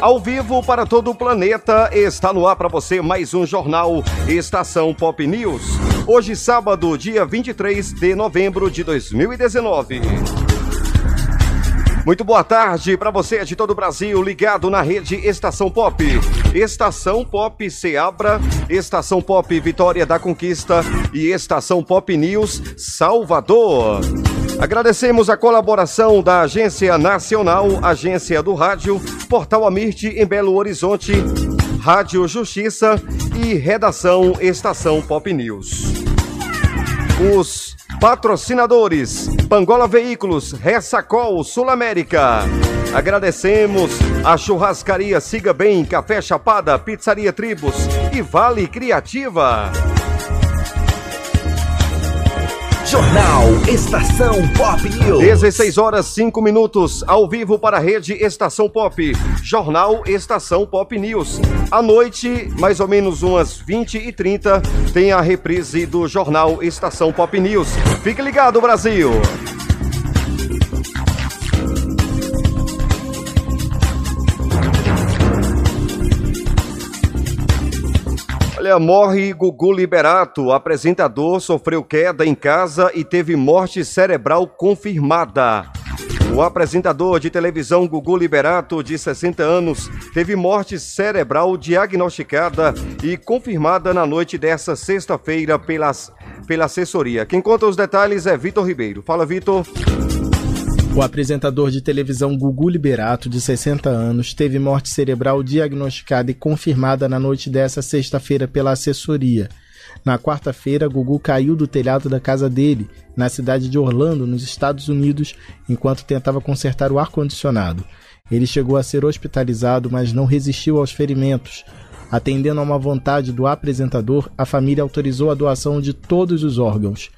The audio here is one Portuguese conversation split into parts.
Ao vivo para todo o planeta, está no ar para você mais um jornal Estação Pop News. Hoje, sábado, dia 23 de novembro de 2019. Muito boa tarde para você de todo o Brasil ligado na rede Estação Pop. Estação Pop Seabra, Estação Pop Vitória da Conquista e Estação Pop News Salvador. Agradecemos a colaboração da Agência Nacional, Agência do Rádio, Portal Amirte em Belo Horizonte, Rádio Justiça e Redação Estação Pop News. Os patrocinadores: Pangola Veículos, Ressacol Sul América. Agradecemos a churrascaria Siga Bem, Café Chapada, Pizzaria Tribos e Vale Criativa. Jornal Estação Pop News. 16 horas 5 minutos, ao vivo para a rede Estação Pop. Jornal Estação Pop News. À noite, mais ou menos umas 20 e 30, tem a reprise do Jornal Estação Pop News. Fique ligado, Brasil! Olha, morre Gugu Liberato. Apresentador sofreu queda em casa e teve morte cerebral confirmada. O apresentador de televisão Gugu Liberato, de 60 anos, teve morte cerebral diagnosticada e confirmada na noite dessa sexta-feira pela, pela assessoria. Quem conta os detalhes é Vitor Ribeiro. Fala, Vitor. O apresentador de televisão Gugu Liberato, de 60 anos, teve morte cerebral diagnosticada e confirmada na noite dessa sexta-feira pela assessoria. Na quarta-feira, Gugu caiu do telhado da casa dele, na cidade de Orlando, nos Estados Unidos, enquanto tentava consertar o ar-condicionado. Ele chegou a ser hospitalizado, mas não resistiu aos ferimentos. Atendendo a uma vontade do apresentador, a família autorizou a doação de todos os órgãos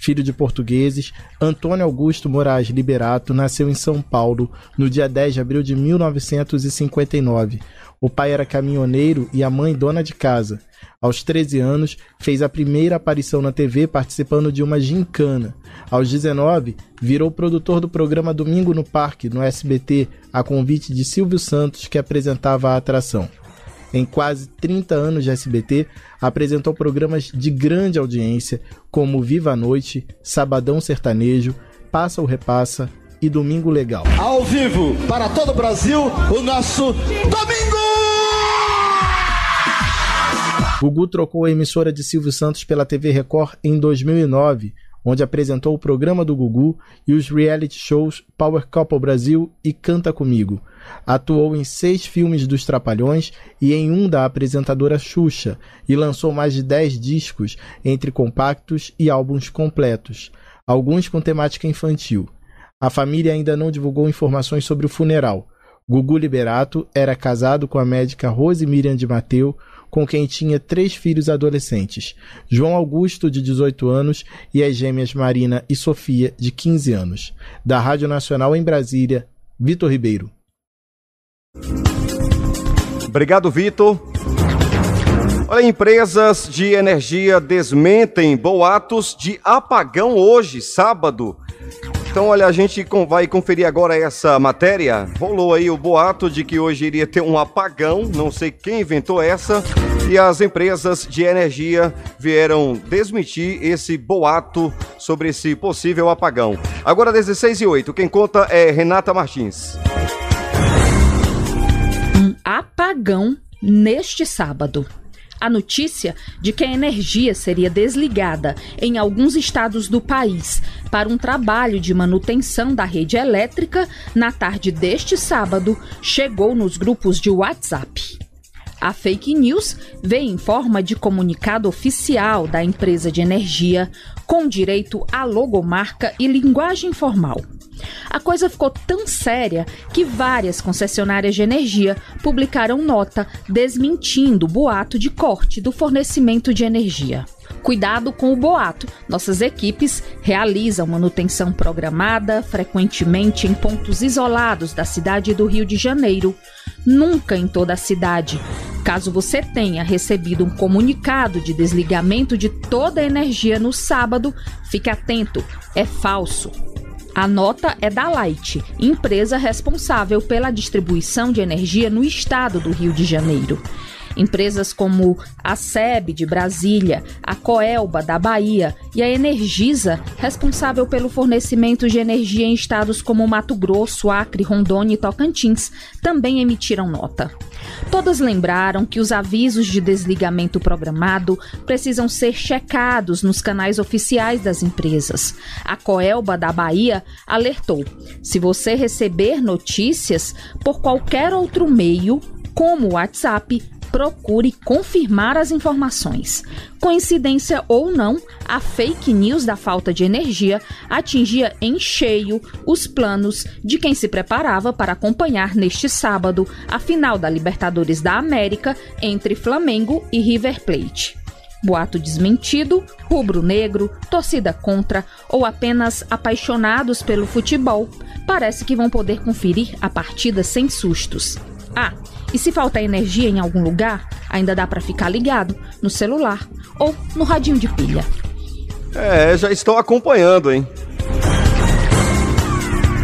filho de portugueses, Antônio Augusto Moraes Liberato nasceu em São Paulo no dia 10 de abril de 1959. O pai era caminhoneiro e a mãe dona de casa. Aos 13 anos, fez a primeira aparição na TV participando de uma gincana. Aos 19, virou produtor do programa Domingo no Parque, no SBT, a convite de Silvio Santos, que apresentava a atração. Em quase 30 anos de SBT, apresentou programas de grande audiência como Viva a Noite, Sabadão Sertanejo, Passa ou Repassa e Domingo Legal. Ao vivo para todo o Brasil, o nosso Domingo! Gugu trocou a emissora de Silvio Santos pela TV Record em 2009, onde apresentou o programa do Gugu e os reality shows Power Couple Brasil e Canta Comigo. Atuou em seis filmes dos Trapalhões e em um da apresentadora Xuxa, e lançou mais de dez discos, entre compactos e álbuns completos, alguns com temática infantil. A família ainda não divulgou informações sobre o funeral. Gugu Liberato era casado com a médica Rose Miriam de Mateu, com quem tinha três filhos adolescentes: João Augusto, de 18 anos, e as gêmeas Marina e Sofia, de 15 anos. Da Rádio Nacional em Brasília, Vitor Ribeiro. Obrigado, Vitor. Olha, empresas de energia desmentem boatos de apagão hoje, sábado. Então, olha, a gente vai conferir agora essa matéria. Rolou aí o boato de que hoje iria ter um apagão, não sei quem inventou essa, e as empresas de energia vieram desmentir esse boato sobre esse possível apagão. Agora, 16 e 8, quem conta é Renata Martins apagão neste sábado. A notícia de que a energia seria desligada em alguns estados do país para um trabalho de manutenção da rede elétrica na tarde deste sábado chegou nos grupos de WhatsApp. A fake news veio em forma de comunicado oficial da empresa de energia, com direito à logomarca e linguagem formal. A coisa ficou tão séria que várias concessionárias de energia publicaram nota desmentindo o boato de corte do fornecimento de energia. Cuidado com o boato. Nossas equipes realizam manutenção programada frequentemente em pontos isolados da cidade do Rio de Janeiro, nunca em toda a cidade. Caso você tenha recebido um comunicado de desligamento de toda a energia no sábado, fique atento, é falso. A nota é da Light, empresa responsável pela distribuição de energia no estado do Rio de Janeiro. Empresas como a SEB de Brasília, a Coelba da Bahia e a Energisa, responsável pelo fornecimento de energia em estados como Mato Grosso, Acre, Rondônia e Tocantins, também emitiram nota. Todas lembraram que os avisos de desligamento programado precisam ser checados nos canais oficiais das empresas. A Coelba da Bahia alertou: se você receber notícias por qualquer outro meio, como o WhatsApp, procure confirmar as informações. Coincidência ou não, a fake news da falta de energia atingia em cheio os planos de quem se preparava para acompanhar neste sábado a final da Libertadores da América entre Flamengo e River Plate. Boato desmentido, rubro-negro, torcida contra ou apenas apaixonados pelo futebol, parece que vão poder conferir a partida sem sustos. Ah, e se faltar energia em algum lugar, ainda dá para ficar ligado no celular ou no radinho de pilha. É, já estou acompanhando, hein?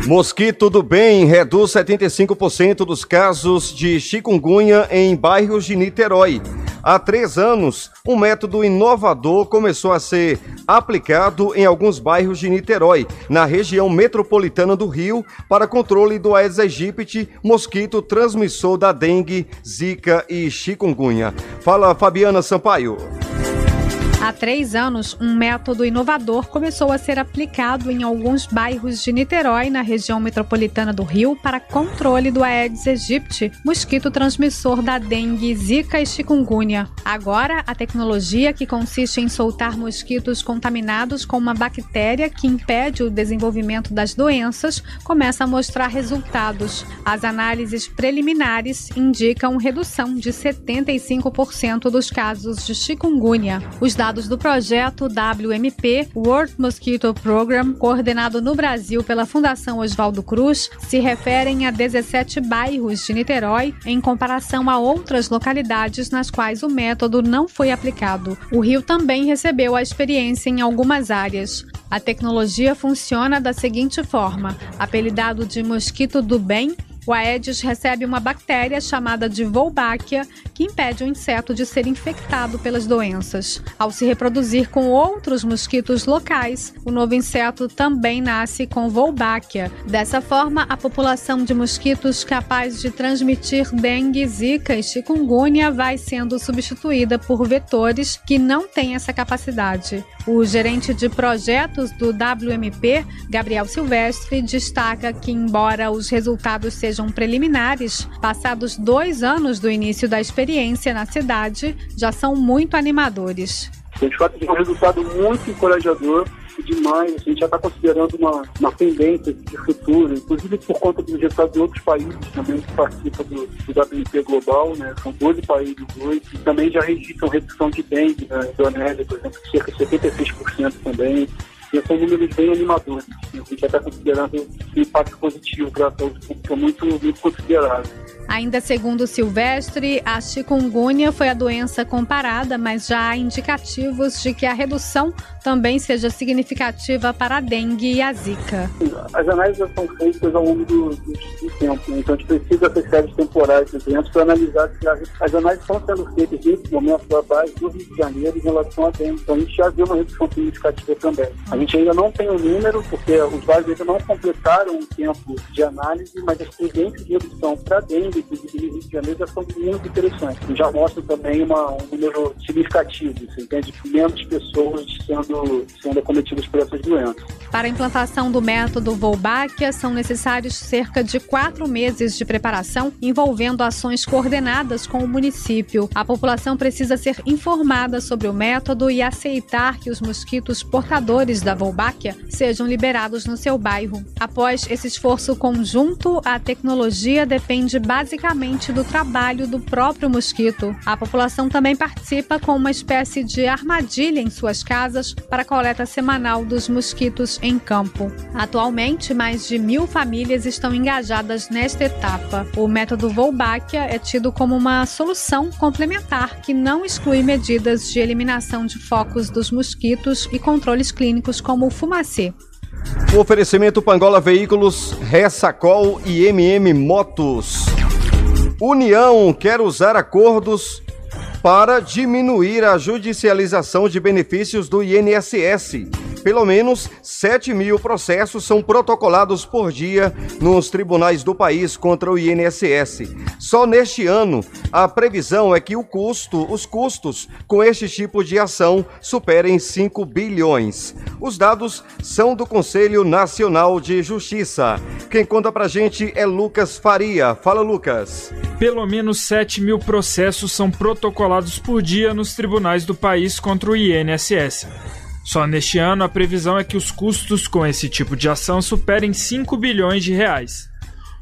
Mosquito do Bem reduz 75% dos casos de chikungunya em bairros de Niterói. Há três anos, um método inovador começou a ser aplicado em alguns bairros de Niterói, na região metropolitana do Rio, para controle do Aedes aegypti, mosquito transmissor da dengue, zika e chikungunya. Fala, Fabiana Sampaio. Há três anos, um método inovador começou a ser aplicado em alguns bairros de Niterói, na região metropolitana do Rio, para controle do Aedes aegypti, mosquito transmissor da dengue, zika e chikungunya. Agora, a tecnologia, que consiste em soltar mosquitos contaminados com uma bactéria que impede o desenvolvimento das doenças, começa a mostrar resultados. As análises preliminares indicam redução de 75% dos casos de chikungunya. Os dados do projeto WMP, World Mosquito Program, coordenado no Brasil pela Fundação Oswaldo Cruz, se referem a 17 bairros de Niterói, em comparação a outras localidades nas quais o método não foi aplicado. O Rio também recebeu a experiência em algumas áreas. A tecnologia funciona da seguinte forma: apelidado de mosquito do bem, o Aedes recebe uma bactéria chamada de Wolbachia, que impede o inseto de ser infectado pelas doenças. Ao se reproduzir com outros mosquitos locais, o novo inseto também nasce com Wolbachia. Dessa forma, a população de mosquitos capaz de transmitir dengue, zika e chikungunya vai sendo substituída por vetores que não têm essa capacidade. O gerente de projetos do WMP, Gabriel Silvestre, destaca que, embora os resultados sejam preliminares, passados dois anos do início da experiência na cidade, já são muito animadores. De fato, é um resultado muito encorajador demais. A gente já está considerando uma, uma tendência de futuro, inclusive por conta dos resultados de outros países também que participam do, do WP Global, né? São 12 países hoje, que também já registram redução de dengue na né? Indonésia, por exemplo, cerca de 76% também. E são números bem animadores. A gente já está considerando um impacto positivo para a saúde pública muito, muito considerável. Ainda segundo Silvestre, a chikungunya foi a doença comparada, mas já há indicativos de que a redução também seja significativa para a dengue e a zika. As análises são feitas ao longo do, do, do tempo, né? então a gente precisa ter séries temporais de eventos para analisar se as, as análises estão sendo feitas nesse momento da base do Rio de Janeiro em relação à dengue. Então a gente já viu uma redução significativa também. A gente ainda não tem o número, porque os bairros ainda não completaram o tempo de análise, mas as tendências de redução para dengue no Rio de Janeiro, já são muito interessantes. Já mostra também uma, um número significativo, você entende? Menos pessoas sendo, sendo acometidas por essas doenças. Para a implantação do método Volbáquia, são necessários cerca de quatro meses de preparação, envolvendo ações coordenadas com o município. A população precisa ser informada sobre o método e aceitar que os mosquitos portadores da Volbáquia sejam liberados no seu bairro. Após esse esforço conjunto, a tecnologia depende basicamente do trabalho do próprio mosquito. A população também participa com uma espécie de armadilha em suas casas para a coleta semanal dos mosquitos em campo. Atualmente, mais de mil famílias estão engajadas nesta etapa. O método Wolbachia é tido como uma solução complementar que não exclui medidas de eliminação de focos dos mosquitos e controles clínicos como o fumacê. O oferecimento Pangola Veículos, Ressacol e MM Motos. União quer usar acordos para diminuir a judicialização de benefícios do INSS. Pelo menos 7 mil processos são protocolados por dia nos tribunais do país contra o INSS. Só neste ano, a previsão é que o custo, os custos com este tipo de ação superem 5 bilhões. Os dados são do Conselho Nacional de Justiça. Quem conta pra gente é Lucas Faria. Fala, Lucas. Pelo menos 7 mil processos são protocolados por dia nos tribunais do país contra o INSS. Só neste ano, a previsão é que os custos com esse tipo de ação superem 5 bilhões de reais.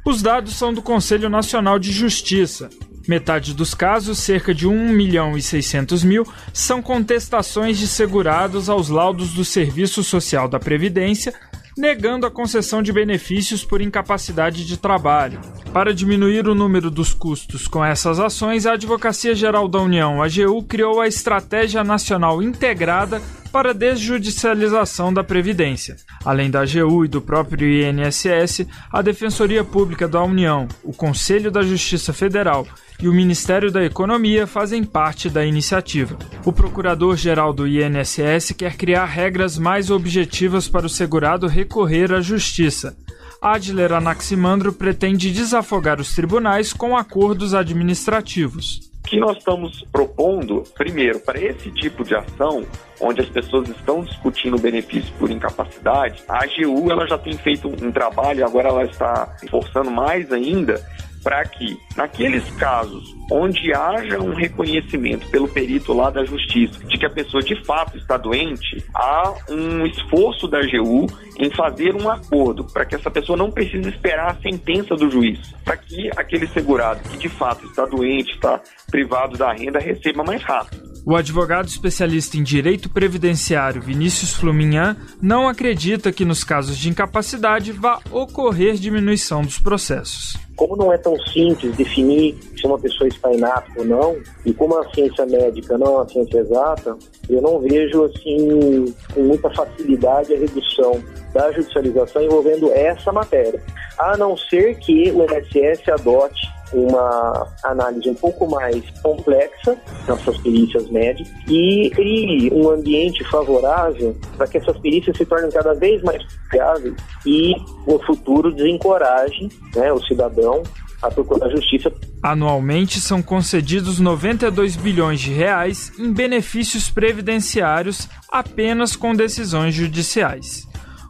Os dados são do Conselho Nacional de Justiça. Metade dos casos, cerca de 1 milhão e 600 mil, são contestações de segurados aos laudos do Serviço Social da Previdência, negando a concessão de benefícios por incapacidade de trabalho. Para diminuir o número dos custos com essas ações, a Advocacia Geral da União, AGU, criou a Estratégia Nacional Integrada para a desjudicialização da Previdência. Além da AGU e do próprio INSS, a Defensoria Pública da União, o Conselho da Justiça Federal e o Ministério da Economia fazem parte da iniciativa. O procurador-geral do INSS quer criar regras mais objetivas para o segurado recorrer à justiça. Adler Anaximandro pretende desafogar os tribunais com acordos administrativos que nós estamos propondo, primeiro, para esse tipo de ação, onde as pessoas estão discutindo benefício por incapacidade, a AGU ela já tem feito um trabalho, agora ela está forçando mais ainda, para que, naqueles casos onde haja um reconhecimento pelo perito lá da justiça de que a pessoa de fato está doente, há um esforço da AGU em fazer um acordo para que essa pessoa não precise esperar a sentença do juiz, para que aquele segurado que de fato está doente, está privado da renda, receba mais rápido. O advogado especialista em direito previdenciário Vinícius Fluminhan não acredita que nos casos de incapacidade vá ocorrer diminuição dos processos. Como não é tão simples definir se uma pessoa está inapta ou não, e como a ciência médica não é uma ciência exata, eu não vejo assim com muita facilidade a redução da judicialização envolvendo essa matéria, a não ser que o INSS adote uma análise um pouco mais complexa nas suas perícias médicas e crie um ambiente favorável para que essas perícias se tornem cada vez mais confiáveis e no futuro desencoraje né, o cidadão a procurar justiça. Anualmente são concedidos 92 bilhões de reais em benefícios previdenciários apenas com decisões judiciais.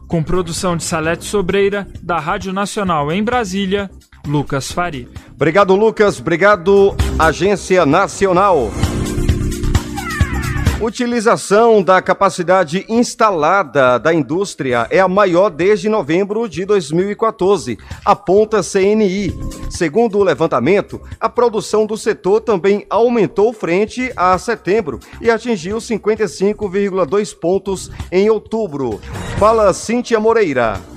Com produção de Salete Sobreira, da Rádio Nacional em Brasília, Lucas Fari. Obrigado, Lucas. Obrigado, Agência Nacional. Utilização da capacidade instalada da indústria é a maior desde novembro de 2014, aponta CNI. Segundo o levantamento, a produção do setor também aumentou frente a setembro e atingiu 55,2 pontos em outubro. Fala Cíntia Moreira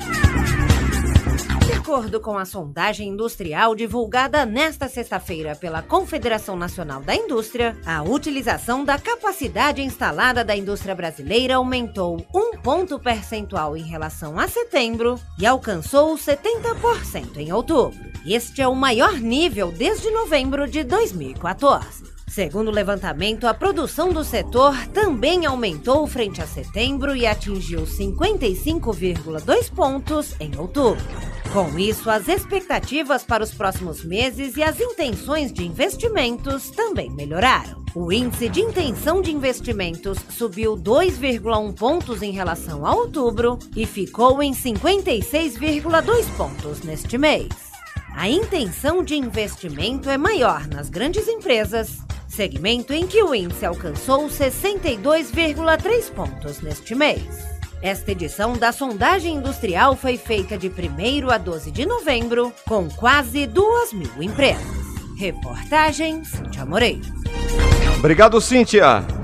acordo com a sondagem industrial divulgada nesta sexta-feira pela Confederação Nacional da Indústria, a utilização da capacidade instalada da indústria brasileira aumentou um ponto percentual em relação a setembro e alcançou 70% em outubro. Este é o maior nível desde novembro de 2014. Segundo o levantamento, a produção do setor também aumentou frente a setembro e atingiu 55,2 pontos em outubro. Com isso, as expectativas para os próximos meses e as intenções de investimentos também melhoraram. O índice de intenção de investimentos subiu 2,1 pontos em relação a outubro e ficou em 56,2 pontos neste mês. A intenção de investimento é maior nas grandes empresas, segmento em que o índice alcançou 62,3 pontos neste mês. Esta edição da sondagem industrial foi feita de 1 a 12 de novembro, com quase 2 mil empresas. Reportagem Cíntia Moreira. Obrigado, Cíntia.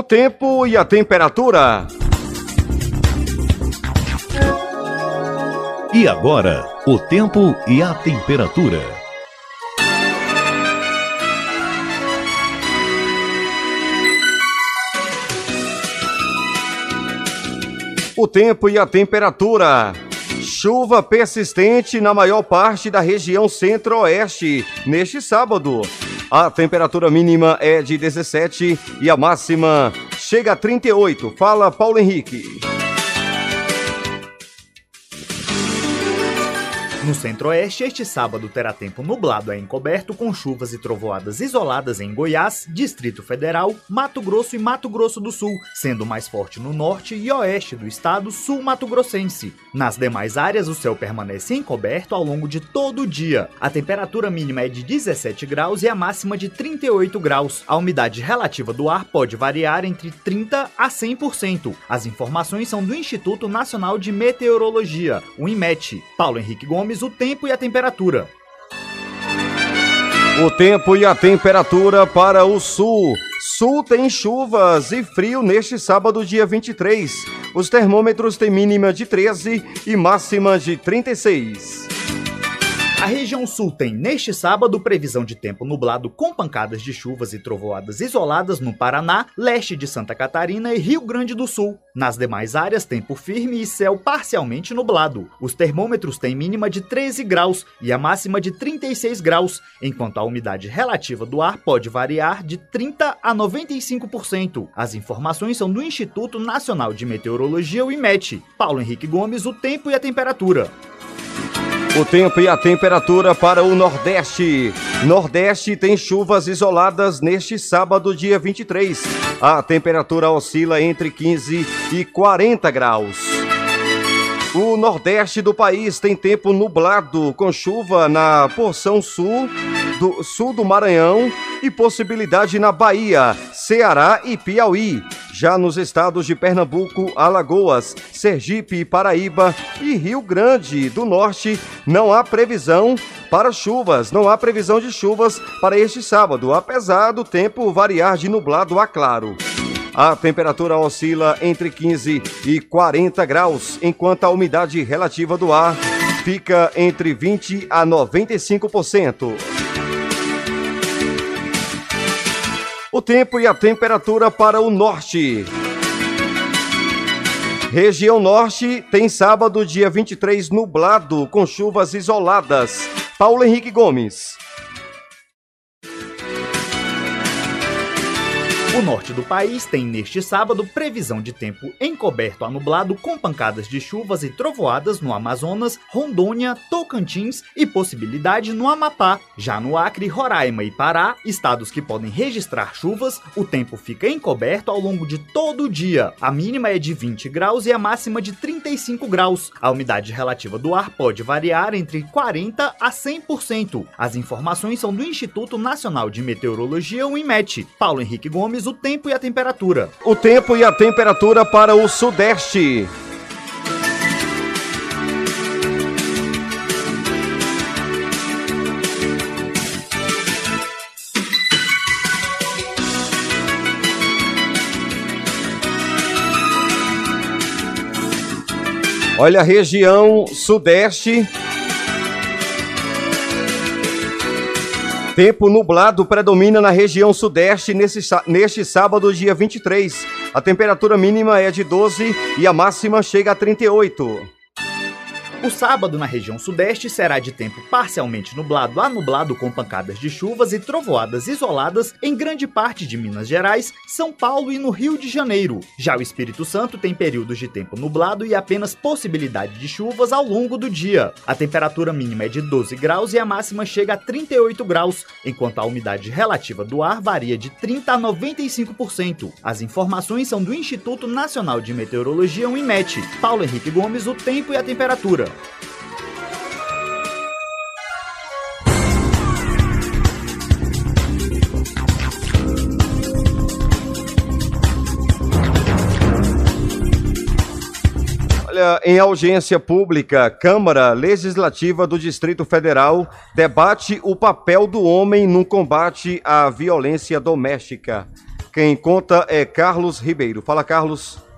O tempo e a temperatura. E agora, o tempo e a temperatura. O tempo e a temperatura. Chuva persistente na maior parte da região centro-oeste neste sábado. A temperatura mínima é de 17 e a máxima chega a 38. Fala Paulo Henrique. No centro-oeste, este sábado terá tempo nublado a encoberto com chuvas e trovoadas isoladas em Goiás, Distrito Federal, Mato Grosso e Mato Grosso do Sul, sendo mais forte no norte e oeste do estado sul-mato-grossense. Nas demais áreas, o céu permanece encoberto ao longo de todo o dia. A temperatura mínima é de 17 graus e a máxima de 38 graus. A umidade relativa do ar pode variar entre 30 a 100%. As informações são do Instituto Nacional de Meteorologia, o IMET. Paulo Henrique Gomes o tempo e a temperatura. O tempo e a temperatura para o sul. Sul tem chuvas e frio neste sábado, dia 23. Os termômetros têm mínima de 13 e máxima de 36. A região sul tem, neste sábado, previsão de tempo nublado com pancadas de chuvas e trovoadas isoladas no Paraná, leste de Santa Catarina e Rio Grande do Sul. Nas demais áreas, tempo firme e céu parcialmente nublado. Os termômetros têm mínima de 13 graus e a máxima de 36 graus, enquanto a umidade relativa do ar pode variar de 30 a 95%. As informações são do Instituto Nacional de Meteorologia, o IMET. Paulo Henrique Gomes, o tempo e a temperatura. O tempo e a temperatura para o Nordeste. Nordeste tem chuvas isoladas neste sábado, dia 23. A temperatura oscila entre 15 e 40 graus. O Nordeste do país tem tempo nublado, com chuva na porção sul do sul do Maranhão e possibilidade na Bahia, Ceará e Piauí. Já nos estados de Pernambuco, Alagoas, Sergipe, Paraíba e Rio Grande do Norte, não há previsão para chuvas, não há previsão de chuvas para este sábado, apesar do tempo variar de nublado a claro. A temperatura oscila entre 15 e 40 graus, enquanto a umidade relativa do ar fica entre 20 a 95%. O tempo e a temperatura para o norte. Região Norte tem sábado, dia 23, nublado, com chuvas isoladas. Paulo Henrique Gomes. O norte do país tem neste sábado previsão de tempo encoberto a nublado com pancadas de chuvas e trovoadas no Amazonas, Rondônia, Tocantins e possibilidade no Amapá. Já no Acre, Roraima e Pará, estados que podem registrar chuvas, o tempo fica encoberto ao longo de todo o dia. A mínima é de 20 graus e a máxima de 35 graus. A umidade relativa do ar pode variar entre 40 a 100%. As informações são do Instituto Nacional de Meteorologia, o IMET. Paulo Henrique Gomes, o tempo e a temperatura. O tempo e a temperatura para o sudeste. Olha a região sudeste Tempo nublado predomina na região sudeste nesse, neste sábado, dia 23. A temperatura mínima é de 12 e a máxima chega a 38. O sábado na região sudeste será de tempo parcialmente nublado a nublado com pancadas de chuvas e trovoadas isoladas em grande parte de Minas Gerais, São Paulo e no Rio de Janeiro. Já o Espírito Santo tem períodos de tempo nublado e apenas possibilidade de chuvas ao longo do dia. A temperatura mínima é de 12 graus e a máxima chega a 38 graus, enquanto a umidade relativa do ar varia de 30 a 95%. As informações são do Instituto Nacional de Meteorologia, o IMET. Paulo Henrique Gomes, o tempo e a temperatura. Olha, em audiência pública, Câmara Legislativa do Distrito Federal debate o papel do homem no combate à violência doméstica. Quem conta é Carlos Ribeiro. Fala, Carlos.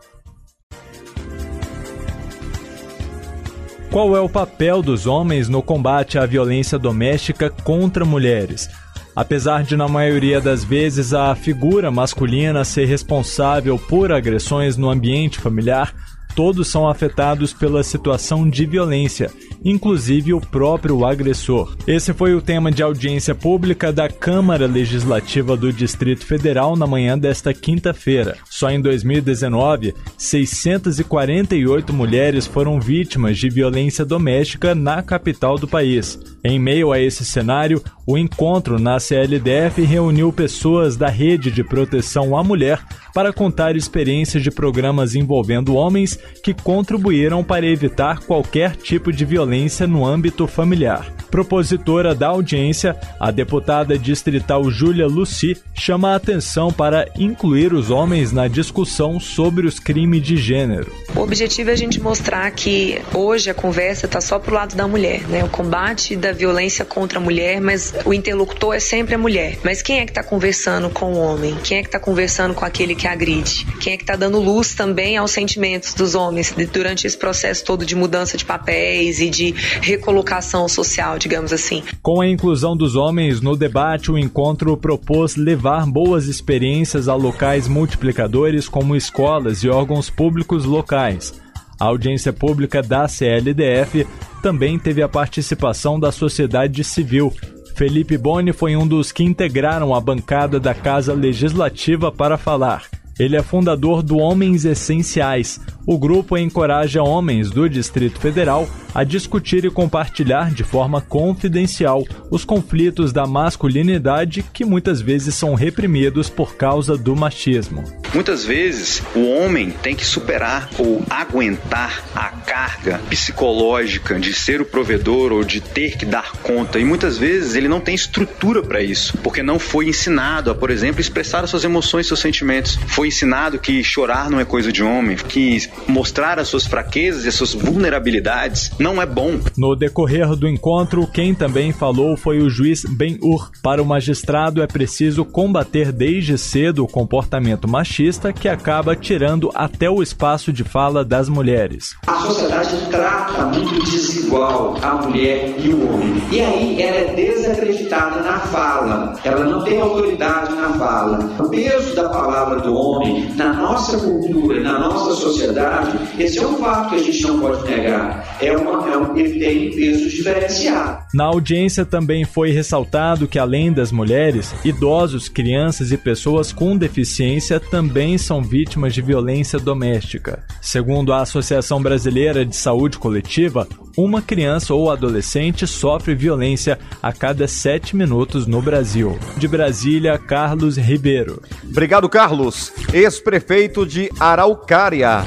Qual é o papel dos homens no combate à violência doméstica contra mulheres. Apesar de, na maioria das vezes, a figura masculina ser responsável por agressões no ambiente familiar, todos são afetados pela situação de violência, inclusive o próprio agressor. Esse foi o tema de audiência pública da Câmara Legislativa do Distrito Federal na manhã desta quinta-feira. Só em 2019, 648 mulheres foram vítimas de violência doméstica na capital do país. Em meio a esse cenário, o encontro na CLDF reuniu pessoas da Rede de Proteção à Mulher para contar experiências de programas envolvendo homens que contribuíram para evitar qualquer tipo de violência no âmbito familiar. Propositora da audiência, a deputada distrital Júlia Luci chama a atenção para incluir os homens na discussão sobre os crimes de gênero. O objetivo é a gente mostrar que hoje a conversa está só pro lado da mulher, né? O combate da violência contra a mulher, mas o interlocutor é sempre a mulher. Mas quem é que está conversando com o homem? Quem é que está conversando com aquele que agride? Quem é que está dando luz também aos sentimentos dos homens durante esse processo todo de mudança de papéis e de recolocação social, digamos assim? Com a inclusão dos homens no debate, o encontro propôs levar boas experiências a locais multiplicadores como escolas e órgãos públicos locais. A audiência pública da CLDF também teve a participação da sociedade civil. Felipe Boni foi um dos que integraram a bancada da Casa Legislativa para falar. Ele é fundador do Homens Essenciais. O grupo encoraja homens do Distrito Federal a discutir e compartilhar de forma confidencial os conflitos da masculinidade que muitas vezes são reprimidos por causa do machismo. Muitas vezes o homem tem que superar ou aguentar a carga psicológica de ser o provedor ou de ter que dar conta e muitas vezes ele não tem estrutura para isso, porque não foi ensinado a, por exemplo, expressar as suas emoções, seus sentimentos. Foi ensinado que chorar não é coisa de homem, que mostrar as suas fraquezas e as suas vulnerabilidades não é bom. No decorrer do encontro, quem também falou foi o juiz Ben-Hur. Para o magistrado é preciso combater desde cedo o comportamento machista que acaba tirando até o espaço de fala das mulheres. A sociedade trata muito desigual a mulher e o homem. E aí ela é desacreditada na fala. Ela não tem autoridade na fala. O peso da palavra do homem na nossa cultura, na nossa sociedade, esse é um fato que a gente não pode negar. É uma, é um, ele tem peso diferenciado. Na audiência também foi ressaltado que, além das mulheres, idosos, crianças e pessoas com deficiência também são vítimas de violência doméstica. Segundo a Associação Brasileira de Saúde Coletiva, uma criança ou adolescente sofre violência a cada sete minutos no Brasil. De Brasília, Carlos Ribeiro. Obrigado, Carlos. Ex-prefeito de Araucária.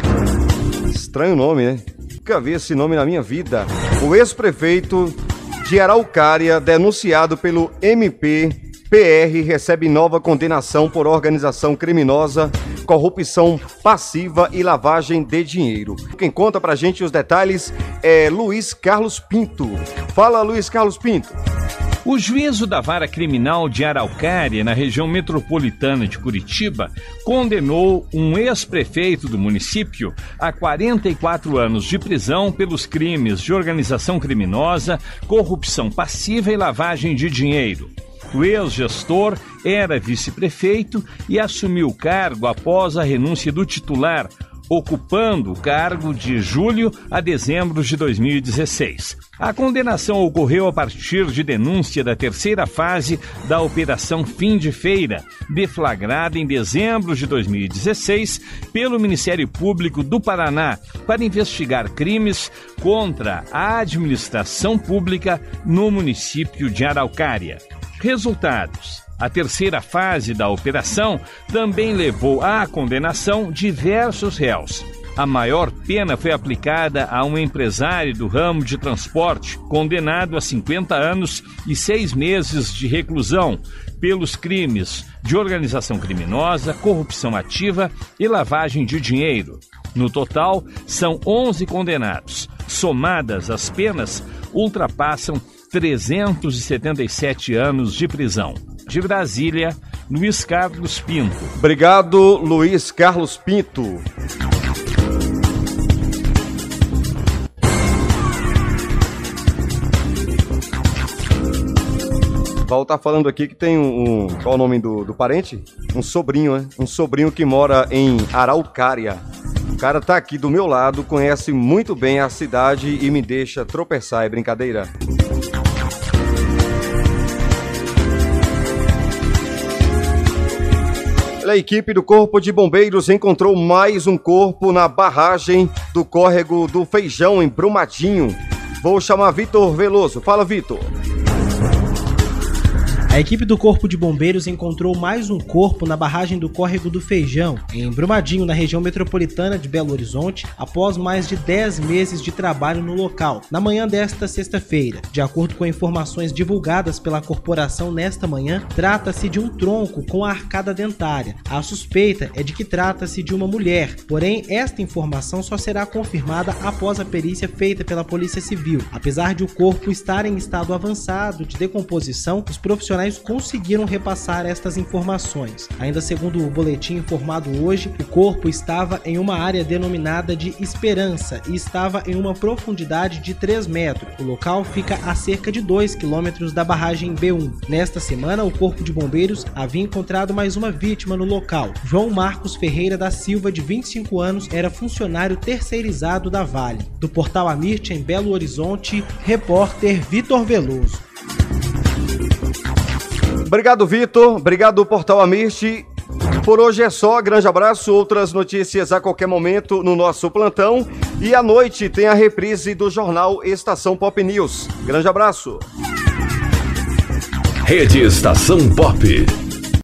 Estranho nome, né? Nunca vi esse nome na minha vida. O ex-prefeito de Araucária, denunciado pelo MP PR recebe nova condenação por organização criminosa, corrupção passiva e lavagem de dinheiro. Quem conta pra gente os detalhes é Luiz Carlos Pinto. Fala, Luiz Carlos Pinto. O juízo da vara criminal de Araucária, na região metropolitana de Curitiba, condenou um ex-prefeito do município a 44 anos de prisão pelos crimes de organização criminosa, corrupção passiva e lavagem de dinheiro. O ex-gestor era vice-prefeito e assumiu o cargo após a renúncia do titular, ocupando o cargo de julho a dezembro de 2016. A condenação ocorreu a partir de denúncia da terceira fase da Operação Fim de Feira, deflagrada em dezembro de 2016 pelo Ministério Público do Paraná para investigar crimes contra a administração pública no município de Araucária. Resultados. A terceira fase da operação também levou à condenação diversos réus. A maior pena foi aplicada a um empresário do ramo de transporte, condenado a 50 anos e seis meses de reclusão pelos crimes de organização criminosa, corrupção ativa e lavagem de dinheiro. No total, são 11 condenados. Somadas as penas, ultrapassam 377 anos de prisão. De Brasília, Luiz Carlos Pinto. Obrigado, Luiz Carlos Pinto. Paulo tá falando aqui que tem um. um qual é o nome do, do parente? Um sobrinho, né? Um sobrinho que mora em Araucária. O cara tá aqui do meu lado, conhece muito bem a cidade e me deixa tropeçar, é brincadeira. A equipe do Corpo de Bombeiros encontrou mais um corpo na barragem do córrego do Feijão, em Brumadinho. Vou chamar Vitor Veloso. Fala, Vitor. A equipe do Corpo de Bombeiros encontrou mais um corpo na barragem do Córrego do Feijão, em Brumadinho, na região metropolitana de Belo Horizonte, após mais de 10 meses de trabalho no local, na manhã desta sexta-feira. De acordo com informações divulgadas pela corporação nesta manhã, trata-se de um tronco com a arcada dentária. A suspeita é de que trata-se de uma mulher, porém, esta informação só será confirmada após a perícia feita pela Polícia Civil. Apesar de o corpo estar em estado avançado de decomposição, os profissionais conseguiram repassar estas informações. Ainda segundo o boletim informado hoje, o corpo estava em uma área denominada de Esperança e estava em uma profundidade de 3 metros. O local fica a cerca de 2 quilômetros da barragem B1. Nesta semana, o Corpo de Bombeiros havia encontrado mais uma vítima no local. João Marcos Ferreira da Silva, de 25 anos, era funcionário terceirizado da Vale. Do portal Amirte, em Belo Horizonte, repórter Vitor Veloso. Obrigado, Vitor. Obrigado, Portal Amirte. Por hoje é só, grande abraço. Outras notícias a qualquer momento no nosso plantão. E à noite tem a reprise do jornal Estação Pop News. Grande abraço. Rede Estação Pop.